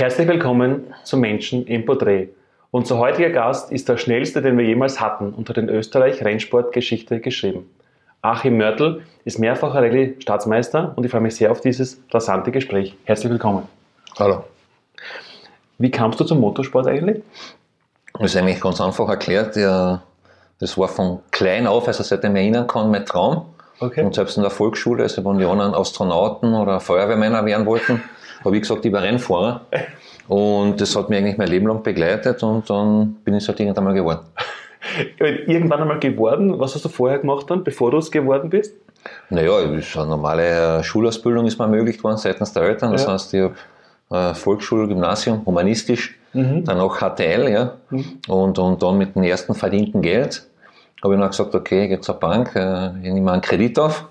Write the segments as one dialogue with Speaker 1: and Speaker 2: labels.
Speaker 1: Herzlich willkommen zum Menschen im Porträt. Unser heutiger Gast ist der schnellste, den wir jemals hatten, unter den Österreich Rennsportgeschichte geschrieben. Achim Mörtel ist mehrfacher Rallye-Staatsmeister und ich freue mich sehr auf dieses rasante Gespräch. Herzlich willkommen.
Speaker 2: Hallo.
Speaker 1: Wie kamst du zum Motorsport eigentlich?
Speaker 2: Das ist eigentlich ganz einfach erklärt. Das war von klein auf, also seit ich mich erinnern kann, mein Traum.
Speaker 1: Okay.
Speaker 2: Und selbst in der Volksschule, also wenn die anderen Astronauten oder Feuerwehrmänner werden wollten, habe ich gesagt, ich war Rennfahrer. Und das hat mich eigentlich mein Leben lang begleitet und dann bin ich es halt irgendwann mal geworden.
Speaker 1: Irgendwann einmal geworden. Was hast du vorher gemacht dann, bevor du es geworden bist?
Speaker 2: Naja, eine normale Schulausbildung ist mir ermöglicht worden seitens der Eltern. Das
Speaker 1: Ja.
Speaker 2: heißt, ich habe äh, Volksschule, Gymnasium, humanistisch, dann auch HTL, ja. Und, und dann mit dem ersten verdienten Geld habe ich dann gesagt, okay, ich gehe zur Bank, äh, ich nehme einen Kredit auf.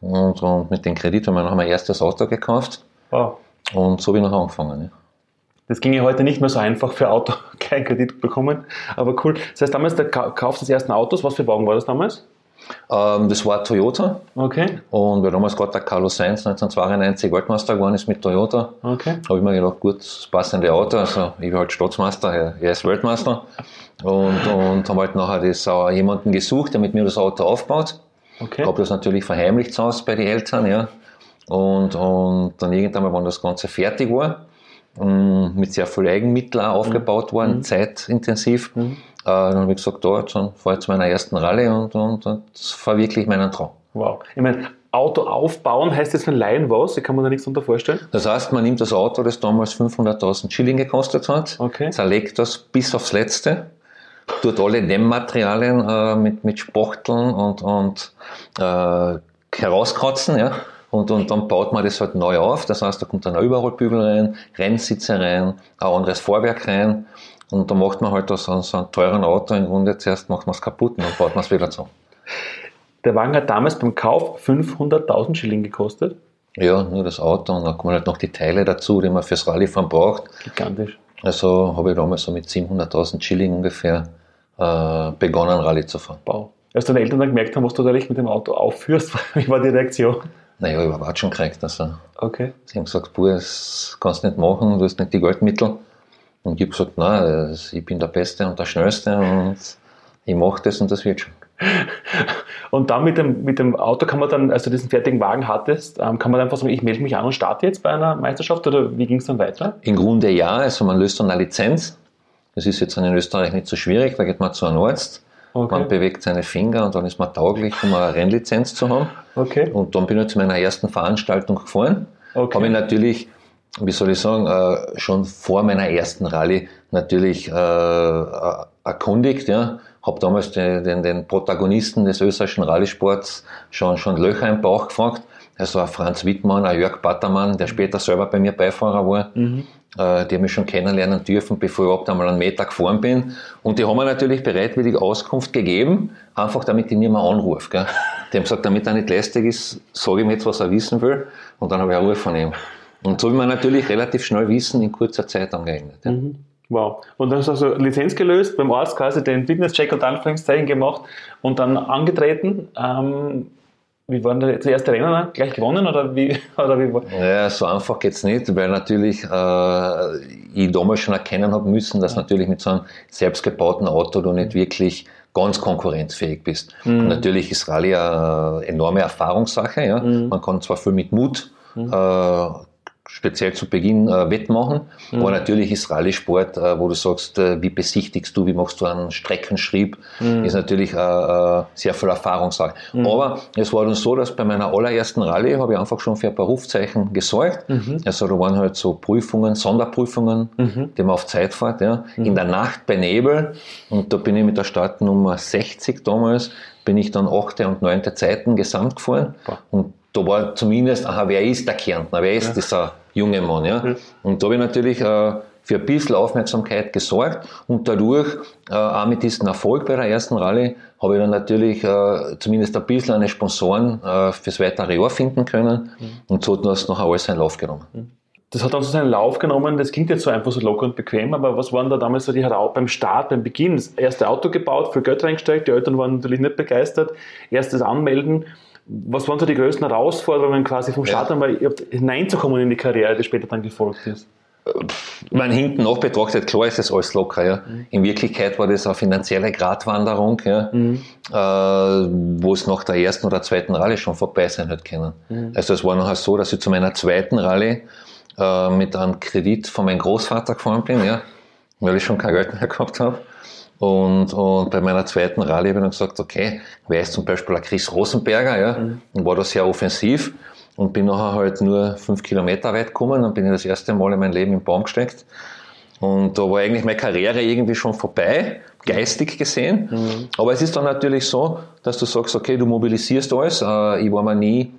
Speaker 2: Und, und mit dem Kredit haben wir noch mein erstes Auto gekauft.
Speaker 1: Wow.
Speaker 2: Und so habe ich noch angefangen. Ja.
Speaker 1: Das ging ja heute nicht mehr so einfach für Auto, keinen Kredit bekommen. Aber cool. Das heißt, damals der Ka- Kauf des ersten Autos, was für Wagen war das damals?
Speaker 2: Ähm, das war Toyota.
Speaker 1: Okay.
Speaker 2: Und weil damals gerade der Carlos Sainz 1992 Weltmeister geworden ist mit Toyota,
Speaker 1: Okay.
Speaker 2: habe ich mir gedacht, gut, das passende Auto, also ich bin halt Staatsmeister, er, ist Weltmeister. Und, und habe halt nachher das, äh, jemanden gesucht, der mit mir das Auto aufbaut.
Speaker 1: Okay.
Speaker 2: Habe das natürlich verheimlicht zu Hause bei den Eltern, ja. Und, und dann irgendwann mal, wenn das Ganze fertig war, ähm, mit sehr viel Eigenmittel auch aufgebaut worden, zeitintensiv, äh, dann habe ich gesagt, da, jetzt dann fahre ich zu meiner ersten Rallye und, und, und verwirkliche ich meinen Traum.
Speaker 1: Wow. Ich meine, Auto aufbauen heißt jetzt für einen Laien was? Ich kann mir da nichts darunter vorstellen.
Speaker 2: Das heißt, man nimmt das Auto, das damals 500.000 Schilling gekostet hat,
Speaker 1: Okay.
Speaker 2: zerlegt das bis aufs Letzte, tut alle Dämmmaterialien äh, mit, mit Spachteln und, und äh, herauskratzen, ja. Und, und dann baut man das halt neu auf. Das heißt, da kommt ein Überrollbügel rein, Rennsitze rein, ein anderes Vorwerk rein. Und dann macht man halt so, so einem teuren Auto im Grunde zuerst macht man es kaputt und dann baut man es wieder zu.
Speaker 1: Der Wagen hat damals beim Kauf 500.000 Schilling gekostet.
Speaker 2: Ja, nur das Auto und dann kommen halt noch die Teile dazu, die man fürs Rallyefahren braucht.
Speaker 1: Gigantisch.
Speaker 2: Also habe ich damals so mit 700.000 Schilling ungefähr äh, begonnen, Rallye zu fahren.
Speaker 1: Wow. Als deine Eltern dann gemerkt haben, was du da echt mit dem Auto aufführst, wie war die Reaktion?
Speaker 2: Naja, ich schon gekriegt. Also,
Speaker 1: Okay.
Speaker 2: sie haben gesagt, Buh, das kannst du nicht machen, du hast nicht die Geldmittel. Und ich habe gesagt, nein, ich bin der Beste und der Schnellste und ich mache das und das wird schon.
Speaker 1: Und dann mit dem, mit dem Auto kann man dann, als du diesen fertigen Wagen hattest, ähm, kann man einfach sagen, ich melde mich an und starte jetzt bei einer Meisterschaft oder wie ging es dann weiter?
Speaker 2: Im Grunde ja, also man löst dann eine Lizenz. Das ist jetzt in Österreich nicht so schwierig, da geht man zu einem Arzt,
Speaker 1: Okay.
Speaker 2: man bewegt seine Finger und dann ist man tauglich, um eine Rennlizenz zu haben.
Speaker 1: Okay.
Speaker 2: Und dann bin ich zu meiner ersten Veranstaltung gefahren.
Speaker 1: Okay.
Speaker 2: Habe ich natürlich, wie soll ich sagen, äh, schon vor meiner ersten Rallye natürlich äh, äh, erkundigt. Ja. Habe damals den, den, den Protagonisten des österreichischen Rallyesports schon, schon Löcher im Bauch gefragt. Das war Franz Wittmann, ein Jörg Battermann, der später selber bei mir Beifahrer war. Äh, die haben mich schon kennenlernen dürfen, bevor ich überhaupt einmal einen Meter gefahren bin. Und die haben mir natürlich bereitwillig Auskunft gegeben, einfach damit ich niemand anrufe. Gell. Die haben gesagt, damit er nicht lästig ist, sage ich ihm jetzt, was er wissen will. Und dann habe ich eine Ruhe von ihm. Und so will man natürlich relativ schnell Wissen in kurzer Zeit angeeignet. Ja.
Speaker 1: Wow. Und dann hast du also Lizenz gelöst, beim Arzt quasi den Fitnesscheck und Anführungszeichen gemacht und dann angetreten. Ähm, wie war denn das erste Rennen? dann? Gleich gewonnen oder wie? Oder wie war?
Speaker 2: Ja, so einfach geht's nicht, weil natürlich äh, ich damals schon erkennen habe müssen, dass natürlich mit so einem selbstgebauten Auto du nicht wirklich ganz konkurrenzfähig bist. Und natürlich ist Rallye eine enorme Erfahrungssache. Ja? Man kann zwar viel mit Mut äh, speziell zu Beginn äh, wettmachen. Aber natürlich ist Rallye-Sport, äh, wo du sagst, äh, wie besichtigst du, wie machst du einen Streckenschrieb, ist natürlich äh, äh, sehr viel Erfahrungssache. Aber es war dann so, dass bei meiner allerersten Rallye habe ich einfach schon für ein paar Rufzeichen gesorgt. Also da waren halt so Prüfungen, Sonderprüfungen, die man auf Zeit fährt, ja. in der Nacht bei Nebel. Und da bin ich mit der Startnummer 60 damals, bin ich dann 8. und 9. Zeiten gesamt gefahren.
Speaker 1: Boah.
Speaker 2: Und da war zumindest, aha, wer ist der Kärntner, wer ist dieser junge Mann, ja. Und da habe ich natürlich äh, für ein bisschen Aufmerksamkeit gesorgt und dadurch, äh, auch mit diesem Erfolg bei der ersten Rallye, habe ich dann natürlich äh, zumindest ein bisschen eine Sponsoren äh, fürs weitere Jahr finden können und so hat das nachher alles seinen Lauf genommen.
Speaker 1: Das hat dann so seinen Lauf genommen, das klingt jetzt so einfach so locker und bequem, aber was waren da damals so die Heraus beim Start, beim Beginn? Das erste Auto gebaut, viel Geld reingesteckt, die Eltern waren natürlich nicht begeistert, erstes Anmelden. Was waren so die größten Herausforderungen quasi vom Start
Speaker 2: Ja.
Speaker 1: einmal hineinzukommen in die Karriere, die später dann gefolgt ist?
Speaker 2: man hinten noch betrachtet, klar ist das alles locker. Ja. Mhm. In Wirklichkeit war das eine finanzielle Gratwanderung, ja, mhm. äh, wo es nach der ersten oder zweiten Rallye schon vorbei sein hätte können. Mhm. Also es war nachher so, dass ich zu meiner zweiten Rallye äh, mit einem Kredit von meinem Großvater gefahren bin, ja, weil ich schon kein Geld mehr gehabt habe. Und, und bei meiner zweiten Rallye habe ich dann gesagt, okay, wer ist zum Beispiel ein Chris Rosenberger, ja, mhm. und war da sehr offensiv und bin nachher halt nur fünf Kilometer weit gekommen und bin ich das erste Mal in mein Leben im Baum gesteckt. Und da war eigentlich meine Karriere irgendwie schon vorbei, geistig gesehen. Mhm. Aber es ist dann natürlich so, dass du sagst, okay, du mobilisierst alles. Äh, ich war mir nie,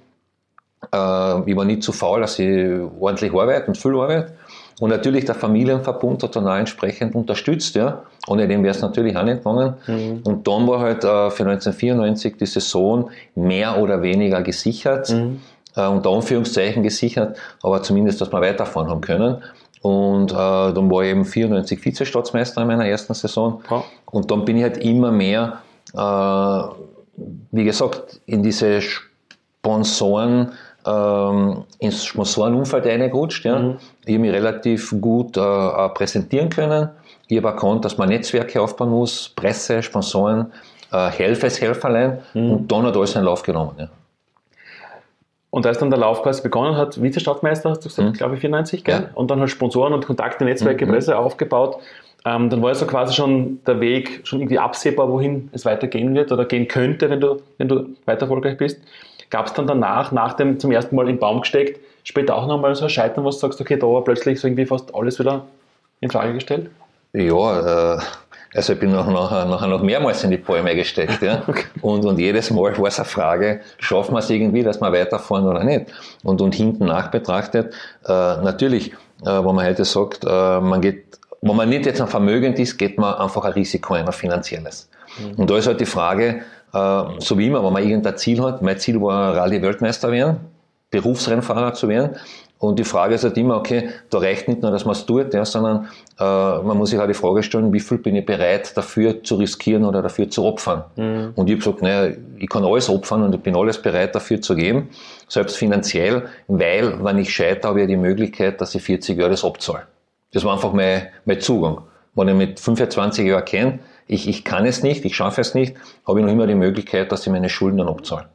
Speaker 2: ich war nie zu faul, dass ich ordentlich arbeite und viel arbeite. Und natürlich der Familienverbund hat dann auch entsprechend unterstützt, ja. Ohne dem wäre es natürlich auch nicht gegangen. Mhm. Und dann war halt äh, für 1994 die Saison mehr oder weniger gesichert. Mhm äh, unter Anführungszeichen gesichert, aber zumindest, dass wir weiterfahren haben können. Und äh, dann war ich eben 94 Vizestaatsmeister in meiner ersten Saison. Ja. Und dann bin ich halt immer mehr, äh, wie gesagt, in diese Sponsoren, ähm, ins Sponsorenumfeld reingerutscht. Ja. Mhm. Ich habe mich relativ gut äh, präsentieren können. Ich habe erkannt, dass man Netzwerke aufbauen muss, Presse, Sponsoren, äh, Helfeshelferlein. Mhm. Und dann hat alles einen Lauf genommen. Ja.
Speaker 1: Und als dann der Lauf quasi begonnen hat, Vizestadtmeister, hast du gesagt, mhm. glaube ich, 94, gell? Ja. Und dann halt Sponsoren und Kontakte, Netzwerke, mhm. Presse aufgebaut. Ähm, dann war so quasi schon der Weg schon irgendwie absehbar, wohin es weitergehen wird oder gehen könnte, wenn du, wenn du weiter erfolgreich bist. Gab es dann danach, nach dem zum ersten Mal im Baum gesteckt, später auch nochmal so ein Scheitern, wo du sagst, okay, da war plötzlich so irgendwie fast alles wieder in Frage gestellt?
Speaker 2: Ja, äh, also ich bin noch, nachher, nachher noch mehrmals in die Bäume gesteckt. Ja? Okay. Und, und jedes Mal war es eine Frage, schaffen wir es irgendwie, dass wir weiterfahren oder nicht? Und, und hinten nach betrachtet, äh, natürlich, äh, wenn man heute sagt, äh, man geht, wenn man nicht jetzt ein vermögend ist, geht man einfach ein Risiko ein, ein finanzielles. Mhm. Und da ist halt die Frage, so wie immer, wenn man irgendein Ziel hat, mein Ziel war Rallye-Weltmeister werden, Berufsrennfahrer zu werden, und die Frage ist halt immer, okay, da reicht nicht nur, dass man es tut, ja, sondern äh, man muss sich halt die Frage stellen, wie viel bin ich bereit dafür zu riskieren oder dafür zu opfern. Mhm. Und ich habe gesagt, naja, ich kann alles opfern und ich bin alles bereit dafür zu geben, selbst finanziell, weil, wenn ich scheitere, habe ich ja die Möglichkeit, dass ich 40 Jahre das abzahle. Das war einfach mein, mein Zugang. Wenn ich mit 25 Jahren kenne, ich, ich kann es nicht, ich schaffe es nicht, habe ich noch immer die Möglichkeit, dass ich meine Schulden dann abzahle.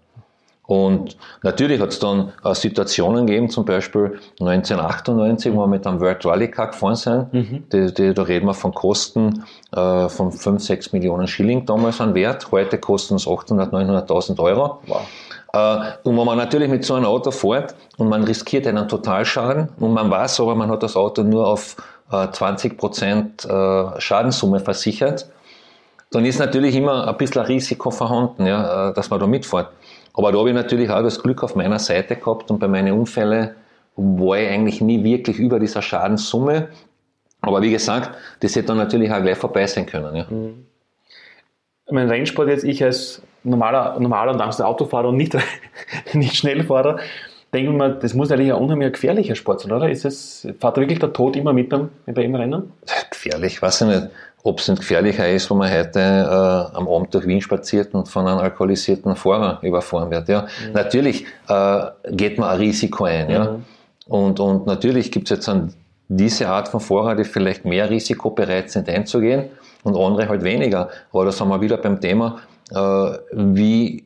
Speaker 2: Und natürlich hat es dann äh, Situationen gegeben, zum Beispiel 1998, wo wir mit einem World Rally Car gefahren sind. Mhm. Die, die, da reden wir von Kosten äh, von 5, 6 Millionen Schilling damals an Wert. Heute kosten es 800, 900.000 Euro. Wow. Äh, und wenn man natürlich mit so einem Auto fährt und man riskiert einen Totalschaden und man weiß aber, man hat das Auto nur auf äh, 20 Prozent äh, Schadenssumme versichert, dann ist natürlich immer ein bisschen ein Risiko vorhanden, ja, äh, dass man da mitfährt. Aber da habe ich natürlich auch das Glück auf meiner Seite gehabt und bei meinen Unfällen war ich eigentlich nie wirklich über dieser Schadenssumme. Aber wie gesagt, das hätte dann natürlich auch gleich vorbei sein können. Ja. Mhm.
Speaker 1: Mein Rennsport jetzt, ich als normaler, normaler und Autofahrer und nicht, nicht Schnellfahrer, denke mir, das muss eigentlich ein unheimlich gefährlicher Sport sein, oder? Ist es, fährt wirklich der Tod immer mit beim, beim Rennen?
Speaker 2: Gefährlich, weiß ich nicht ob es nicht gefährlicher ist, wenn man heute äh, am Abend durch Wien spaziert und von einem alkoholisierten Fahrer überfahren wird. Ja. Mhm. Natürlich äh, geht man ein Risiko ein. Mhm. Ja. Und, und natürlich gibt es jetzt an diese Art von Fahrer, die vielleicht mehr Risiko bereit sind einzugehen und andere halt weniger. Aber da sind wir wieder beim Thema, äh, wie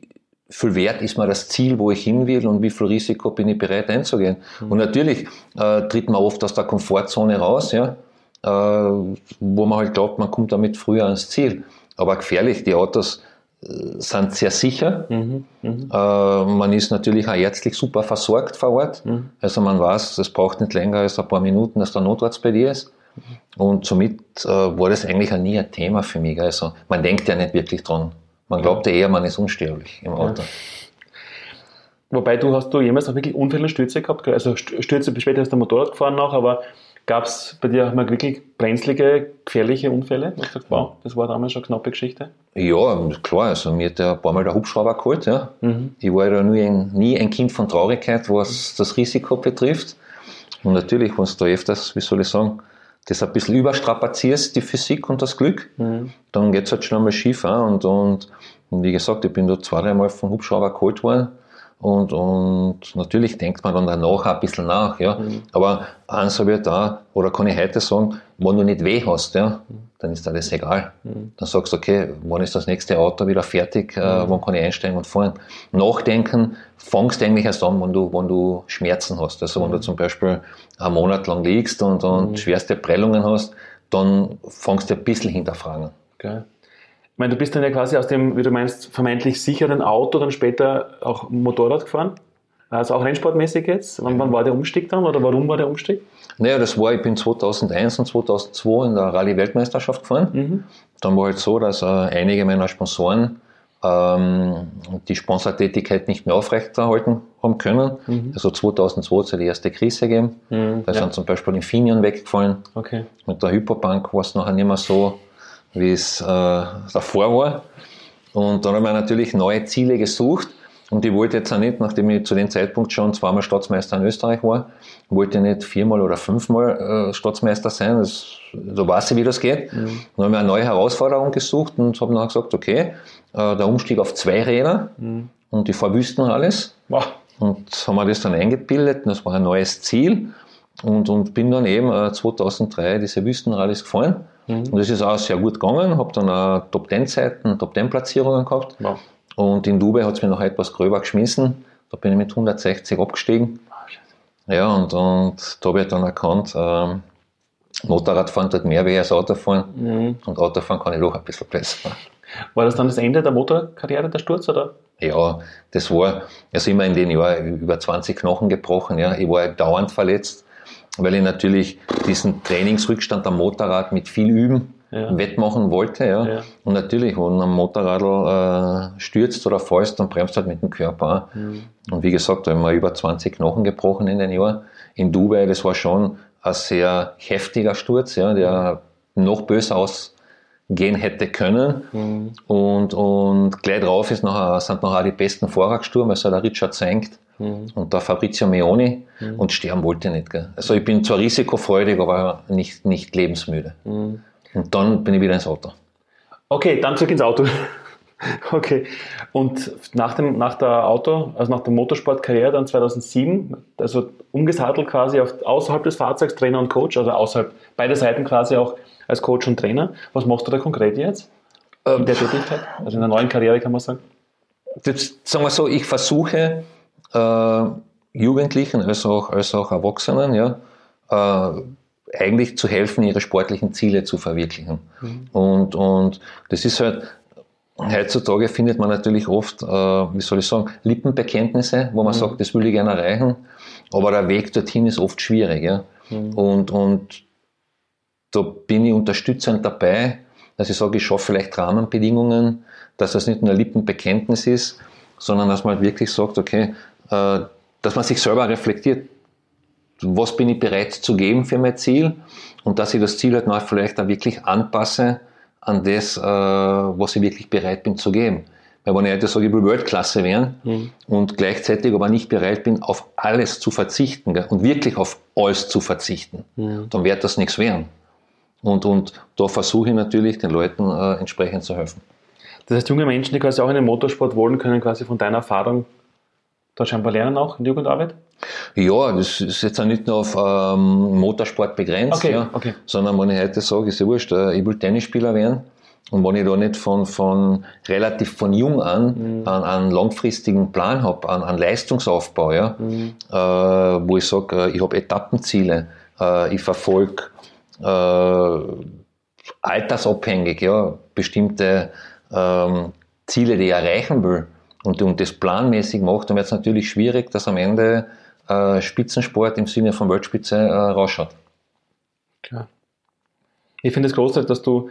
Speaker 2: viel wert ist mir das Ziel, wo ich hin will und wie viel Risiko bin ich bereit einzugehen. Mhm. Und natürlich äh, tritt man oft aus der Komfortzone raus, ja wo man halt glaubt, man kommt damit früher ans Ziel. Aber gefährlich, die Autos äh, sind sehr sicher. Mhm, mh. äh, man ist natürlich auch ärztlich super versorgt vor Ort. Mhm. Also man weiß, es braucht nicht länger als ein paar Minuten, dass der Notarzt bei dir ist. Und somit äh, war das eigentlich auch nie ein Thema für mich. Also man denkt ja nicht wirklich dran. Man glaubt ja eher, man ist unsterblich im Auto. Ja.
Speaker 1: Wobei du hast du jemals auch wirklich Unfälle und Stürze gehabt? Also Stürze, später hast du Motorrad gefahren noch, aber Gab es bei dir auch mal wirklich brenzlige, gefährliche Unfälle? Du sagst, wow, das war damals schon eine knappe Geschichte?
Speaker 2: Ja, klar. Also mir hat ja ein paar Mal der Hubschrauber geholt. Ja. Mhm. Ich war ja nie ein, nie ein Kind von Traurigkeit, was das Risiko betrifft. Und natürlich, wenn du öfters, wie soll ich sagen, das ein bisschen überstrapazierst, die Physik und das Glück, mhm. dann geht es halt schon einmal schief. Und, und, und wie gesagt, ich bin da zwei, dreimal vom Hubschrauber geholt worden. Und, und natürlich denkt man dann danach ein bisschen nach, ja. Mhm. Aber eins habe ich da, oder kann ich heute sagen, wenn du nicht weh hast, ja, dann ist dir das egal. Mhm. Dann sagst du, okay, wann ist das nächste Auto wieder fertig, äh, mhm. wann kann ich einsteigen und fahren. Nachdenken fangst du eigentlich erst an, wenn du, wenn du Schmerzen hast. Also wenn du mhm. zum Beispiel einen Monat lang liegst und, und mhm. schwerste Prellungen hast, dann fangst du ein bisschen hinterfragen.
Speaker 1: Okay. Meine, du bist dann ja quasi aus dem, wie du meinst, vermeintlich sicheren Auto dann später auch Motorrad gefahren. Also auch rennsportmäßig jetzt. Wann, wann war der Umstieg dann oder warum war der Umstieg?
Speaker 2: Naja, das war, ich bin 2001 und 2002 in der Rallye-Weltmeisterschaft gefahren. Mhm. Dann war halt so, dass äh, einige meiner Sponsoren ähm, die Sponsortätigkeit nicht mehr aufrechterhalten haben können. Mhm. Also 2002 hat es die erste Krise gegeben. Mhm, da ja. sind zum Beispiel Infineon weggefallen. Okay. Mit der Hyperbank war es nachher nicht mehr so wie es äh, davor war. Und dann haben wir natürlich neue Ziele gesucht. Und ich wollte jetzt auch nicht, nachdem ich zu dem Zeitpunkt schon zweimal Staatsmeister in Österreich war, wollte ich nicht viermal oder fünfmal äh, Staatsmeister sein. Das, so weiß ich, wie das geht. Mhm. Dann haben wir eine neue Herausforderung gesucht und habe dann gesagt, okay, äh, der Umstieg auf zwei Räder mhm. und die verwüsten alles. Wow. Und haben wir das dann eingebildet und das war ein neues Ziel. Und, und bin dann eben äh, 2003 diese Wüstenrallyes gefahren. Mhm. Und das ist auch sehr gut gegangen, habe dann auch Top-10-Zeiten, Top-10-Platzierungen gehabt. Ja. Und in Dubai hat es mir noch etwas gröber geschmissen. Da bin ich mit 160 abgestiegen. Oh, ja, und, und da habe ich dann erkannt, ähm, Motorradfahren tut mehr weh als Autofahren. Mhm. Und Autofahren kann ich doch ein bisschen besser.
Speaker 1: War das dann das Ende der Motorkarriere, der Sturz, oder?
Speaker 2: Ja, das war, also immer in den Jahren über 20 Knochen gebrochen, ja. Ich war dauernd verletzt weil ich natürlich diesen Trainingsrückstand am Motorrad mit viel Üben ja. wettmachen wollte. Ja. ja. Und natürlich, wenn ein Motorradl äh, stürzt oder fällst, dann bremst du halt mit dem Körper. Mhm. Und wie gesagt, da haben wir über 20 Knochen gebrochen in den Jahren. In Dubai, das war schon ein sehr heftiger Sturz, ja, der noch böser ausgehen hätte können. Mhm. Und, und gleich drauf ist nachher, sind nachher die besten gestorben, also der Richard Senkt mhm. und der Fabrizio Meoni mhm. und sterben wollte ich nicht. Gell. Also ich bin zwar risikofreudig, aber nicht, nicht lebensmüde. Mhm. Und dann bin ich wieder ins Auto.
Speaker 1: Okay, dann zurück ins Auto. okay. Und nach, dem, nach der Auto, also nach der Motorsportkarriere dann 2007, also umgesattelt quasi auf, außerhalb des Fahrzeugs Trainer und Coach, also außerhalb, beide Seiten quasi auch als Coach und Trainer. Was machst du da konkret jetzt? In der Tätigkeit? Also in der neuen Karriere kann man sagen?
Speaker 2: Das, sagen wir so, ich versuche äh, Jugendlichen als auch, als auch Erwachsenen, ja, äh, eigentlich zu helfen, ihre sportlichen Ziele zu verwirklichen. Mhm. Und, und das ist halt, heutzutage findet man natürlich oft, äh, wie soll ich sagen, Lippenbekenntnisse, wo man mhm. sagt, das will ich gerne erreichen, aber der Weg dorthin ist oft schwierig. Ja? Mhm. Und, und da bin ich unterstützend dabei, dass ich sage, ich schaffe vielleicht Rahmenbedingungen, dass das nicht nur ein Lippenbekenntnis ist, sondern dass man halt wirklich sagt, okay, äh, dass man sich selber reflektiert, was bin ich bereit zu geben für mein Ziel und dass ich das Ziel halt noch vielleicht auch wirklich anpasse an das, äh, was ich wirklich bereit bin zu geben. Weil wenn ich heute sage, ich will Weltklasse werden mhm. und gleichzeitig aber nicht bereit bin, auf alles zu verzichten und wirklich auf alles zu verzichten, mhm. dann wird das nichts werden. Und, und da versuche ich natürlich den Leuten äh, entsprechend zu helfen.
Speaker 1: Das heißt, junge Menschen, die quasi auch in den Motorsport wollen, können quasi von deiner Erfahrung da scheinbar lernen auch in der Jugendarbeit?
Speaker 2: Ja, das ist jetzt auch nicht nur auf ähm, Motorsport begrenzt, okay, ja, okay. sondern wenn ich heute sage, ist ja wurscht, äh, ich will Tennisspieler werden und wenn ich da nicht von, von relativ von jung an mhm. einen, einen langfristigen Plan habe, einen, einen Leistungsaufbau, ja, mhm. äh, wo ich sage, äh, ich habe Etappenziele, äh, ich verfolge altersabhängig ja, bestimmte ähm, Ziele, die ich erreichen will, und, und das planmäßig macht, dann wird es natürlich schwierig, dass am Ende äh, Spitzensport im Sinne von Weltspitze äh, rausschaut.
Speaker 1: Klar. Ich finde es großartig, dass du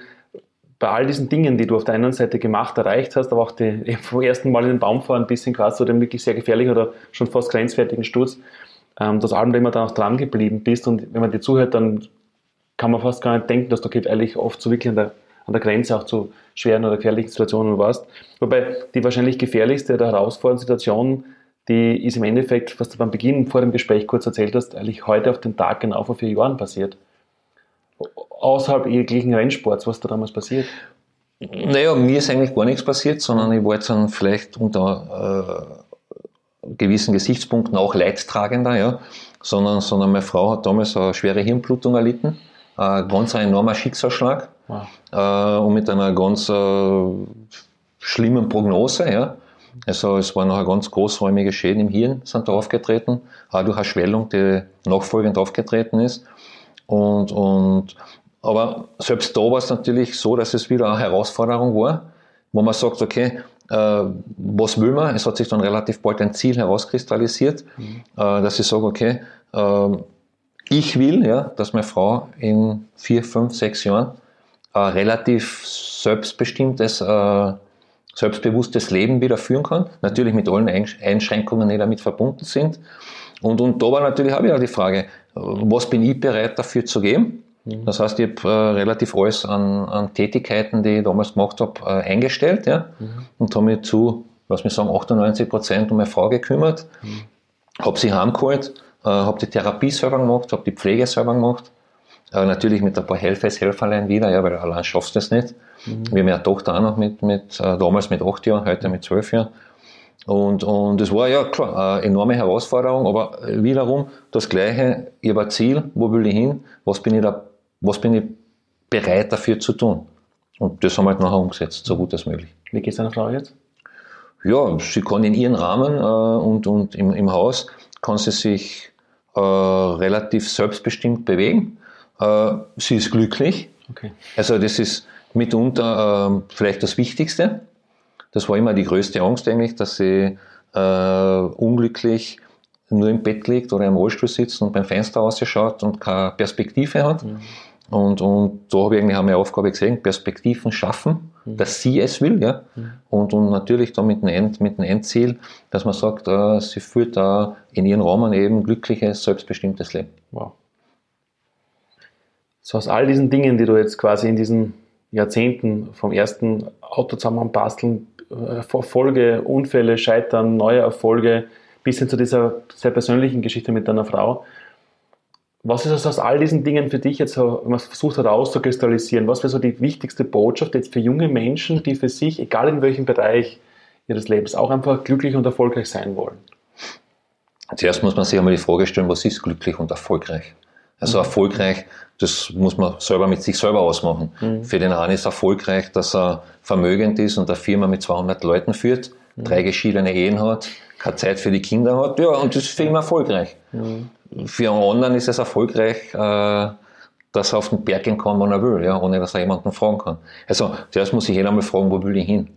Speaker 1: bei all diesen Dingen, die du auf der einen Seite gemacht, erreicht hast, aber auch die, vom ersten Mal in den Baum fahren bis hin quasi zu dem wirklich sehr gefährlichen oder schon fast grenzwertigen Sturz, ähm, dass allem immer dann auch dran geblieben bist und wenn man dir zuhört, dann kann man fast gar nicht denken, dass du eigentlich oft so wirklich an der an der Grenze auch zu schweren oder gefährlichen Situationen warst. Wobei die wahrscheinlich gefährlichste oder herausfordernde Situation, die ist im Endeffekt, was du beim Beginn vor dem Gespräch kurz erzählt hast, eigentlich heute auf den Tag genau vor vier Jahren passiert. Außerhalb jeglichen Rennsports, was da damals passiert?
Speaker 2: Naja, mir ist eigentlich gar nichts passiert, sondern ich war jetzt dann vielleicht unter, äh, gewissen Gesichtspunkten auch leidtragender, ja, sondern, sondern meine Frau hat damals eine schwere Hirnblutung erlitten, ein ganz enormer Schicksalsschlag wow. äh, und mit einer ganz äh, schlimmen Prognose, ja. Also es waren noch ganz großräumige Schäden im Hirn sind da aufgetreten, auch durch eine Schwellung, die nachfolgend aufgetreten ist. Und, und, aber selbst da war es natürlich so, dass es wieder eine Herausforderung war, wo man sagt, okay, äh, was will man? Es hat sich dann relativ bald ein Ziel herauskristallisiert, mhm. äh, dass ich sage, okay, äh, ich will, ja, dass meine Frau in vier, fünf, sechs Jahren ein relativ selbstbestimmtes, äh, selbstbewusstes Leben wieder führen kann. Natürlich mit allen Einschränkungen, die damit verbunden sind. Und, und da war natürlich auch wieder die Frage, was bin ich bereit dafür zu geben? Mhm. Das heißt, ich habe äh, relativ alles an, an, Tätigkeiten, die ich damals gemacht habe, äh, eingestellt ja? Mhm. und habe mich zu, lass mich sagen, 98 Prozent um meine Frau gekümmert, mhm. habe sie heimgeholt, äh, habe die Therapie selber gemacht, habe die Pflege selber gemacht. Äh, natürlich mit ein paar Helfers, Helferlein wieder, ja, weil allein schaffst du das nicht. Mhm. Wir haben ja eine Tochter auch noch mit, mit äh, damals mit acht Jahren, heute mit zwölf Jahren. Und, und das war ja klar eine enorme Herausforderung, aber wiederum das Gleiche, ich habe ein Ziel, wo will ich hin, was bin ich da, was bin ich bereit dafür zu tun. Und das haben wir halt nachher umgesetzt, so gut als möglich.
Speaker 1: Wie geht es deiner Frau jetzt?
Speaker 2: Ja, sie kann in ihrem Rahmen äh, und, und im, im Haus kann sie sich äh, relativ selbstbestimmt bewegen. Äh, sie ist glücklich. Okay. Also das ist mitunter äh, vielleicht das Wichtigste. Das war immer die größte Angst eigentlich, dass sie äh, unglücklich nur im Bett liegt oder im Rollstuhl sitzt und beim Fenster rausschaut und keine Perspektive hat. Mhm. Und, und da habe ich eigentlich meine Aufgabe gesehen, Perspektiven schaffen, mhm. dass sie es will, ja. Mhm. Und, und natürlich dann mit dem, End, mit dem Endziel, dass man sagt, äh, sie führt da in ihren Rahmen eben glückliches, selbstbestimmtes Leben. Wow.
Speaker 1: So aus all diesen Dingen, die du jetzt quasi in diesen Jahrzehnten vom ersten Auto zusammenbasteln, Erfolge, Unfälle, Scheitern, neue Erfolge, bis hin zu dieser sehr persönlichen Geschichte mit deiner Frau, was ist aus all diesen Dingen für dich jetzt, so, wenn man versucht hat auszukristallisieren, was wäre so die wichtigste Botschaft jetzt für junge Menschen, die für sich, egal in welchem Bereich ihres Lebens, auch einfach glücklich und erfolgreich sein wollen?
Speaker 2: Zuerst muss man sich einmal die Frage stellen, was ist glücklich und erfolgreich? Also mhm. erfolgreich, das muss man selber mit sich selber ausmachen. Mhm. Für den einen ist erfolgreich, dass er vermögend ist und eine Firma mit 200 Leuten führt, mhm. drei geschiedene Ehen hat, keine Zeit für die Kinder hat. Ja, und das ist für ihn erfolgreich. Mhm. Für einen anderen ist es erfolgreich, äh, dass er auf den Berg gehen kann, wann er will, ja, ohne dass er jemanden fragen kann. Also zuerst muss ich jeder mal fragen, wo will ich hin?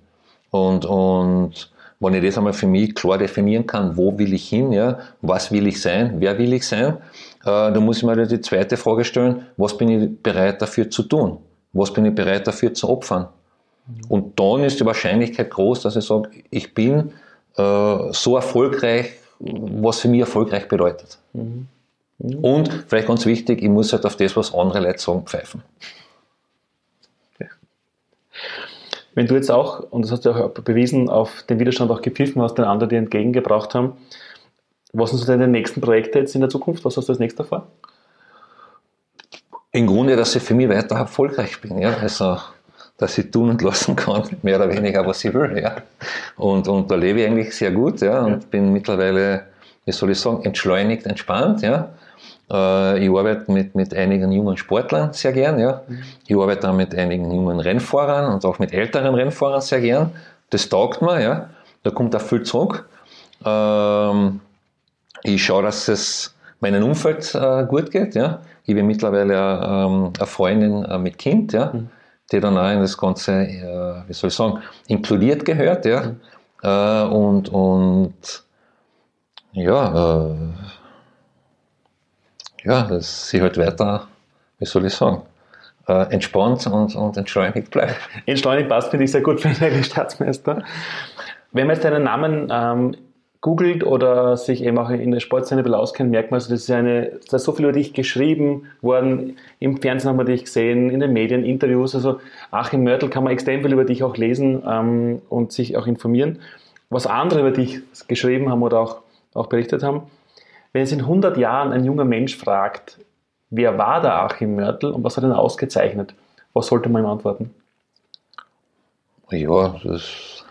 Speaker 2: Und, und wenn ich das einmal für mich klar definieren kann, wo will ich hin, ja, was will ich sein, wer will ich sein, äh, dann muss ich mir die zweite Frage stellen, was bin ich bereit dafür zu tun? Was bin ich bereit dafür zu opfern? Und dann ist die Wahrscheinlichkeit groß, dass ich sage, ich bin äh, so erfolgreich, was für mich erfolgreich bedeutet. Mhm. Mhm. Und vielleicht ganz wichtig, ich muss halt auf das, was andere Leute sagen, pfeifen.
Speaker 1: Wenn du jetzt auch, und das hast du auch bewiesen, auf den Widerstand auch gepfiffen hast, den anderen dir entgegengebracht haben, was sind so deine nächsten Projekte jetzt in der Zukunft? Was hast du als nächster vor?
Speaker 2: Im Grunde, dass ich für mich weiter erfolgreich bin. Ja? Also, dass ich tun und lassen kann, mehr oder weniger, was ich will. Ja? Und, und da lebe ich eigentlich sehr gut ja? und ja. bin mittlerweile, wie soll ich sagen, entschleunigt, entspannt. Ja? Äh, ich arbeite mit, mit einigen jungen Sportlern sehr gern. Ja? Mhm. Ich arbeite auch mit einigen jungen Rennfahrern und auch mit älteren Rennfahrern sehr gern. Das taugt mir. Ja? Da kommt auch viel zurück. Ähm, ich schaue, dass es meinem Umfeld äh, gut geht. Ja? Ich bin mittlerweile ähm, eine Freundin äh, mit Kind. Ja? Mhm die dann auch in das Ganze, äh, wie soll ich sagen, inkludiert gehört, ja. Mhm. Äh, und, und ja, äh, ja, dass sie halt weiter, wie soll ich sagen, äh, entspannt und, und entschleunigt bleibt.
Speaker 1: Entschleunigt passt, finde ich sehr gut für einen Staatsmeister. Wenn man jetzt deinen Namen ähm, googelt oder sich eben auch in der Sportszene ein auskennt, merkt man, also, das ist eine, da ist so viel über dich geschrieben worden, im Fernsehen haben wir dich gesehen, in den Medien, Interviews, also Achim Mörtel kann man extrem viel über dich auch lesen ähm, und sich auch informieren. Was andere über dich geschrieben haben oder auch, auch berichtet haben, wenn es in 100 Jahren ein junger Mensch fragt, wer war der Achim Mörtel und was hat ihn ausgezeichnet, was sollte man ihm antworten?
Speaker 2: Ja, das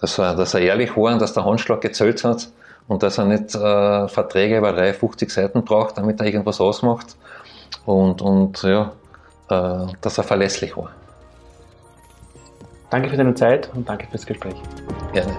Speaker 2: dass er, dass er ehrlich war und dass der Handschlag gezählt hat und dass er nicht äh, Verträge über 53 Seiten braucht, damit er irgendwas ausmacht und, und ja, äh, dass er verlässlich war.
Speaker 1: Danke für deine Zeit und danke fürs Gespräch.
Speaker 2: Gerne.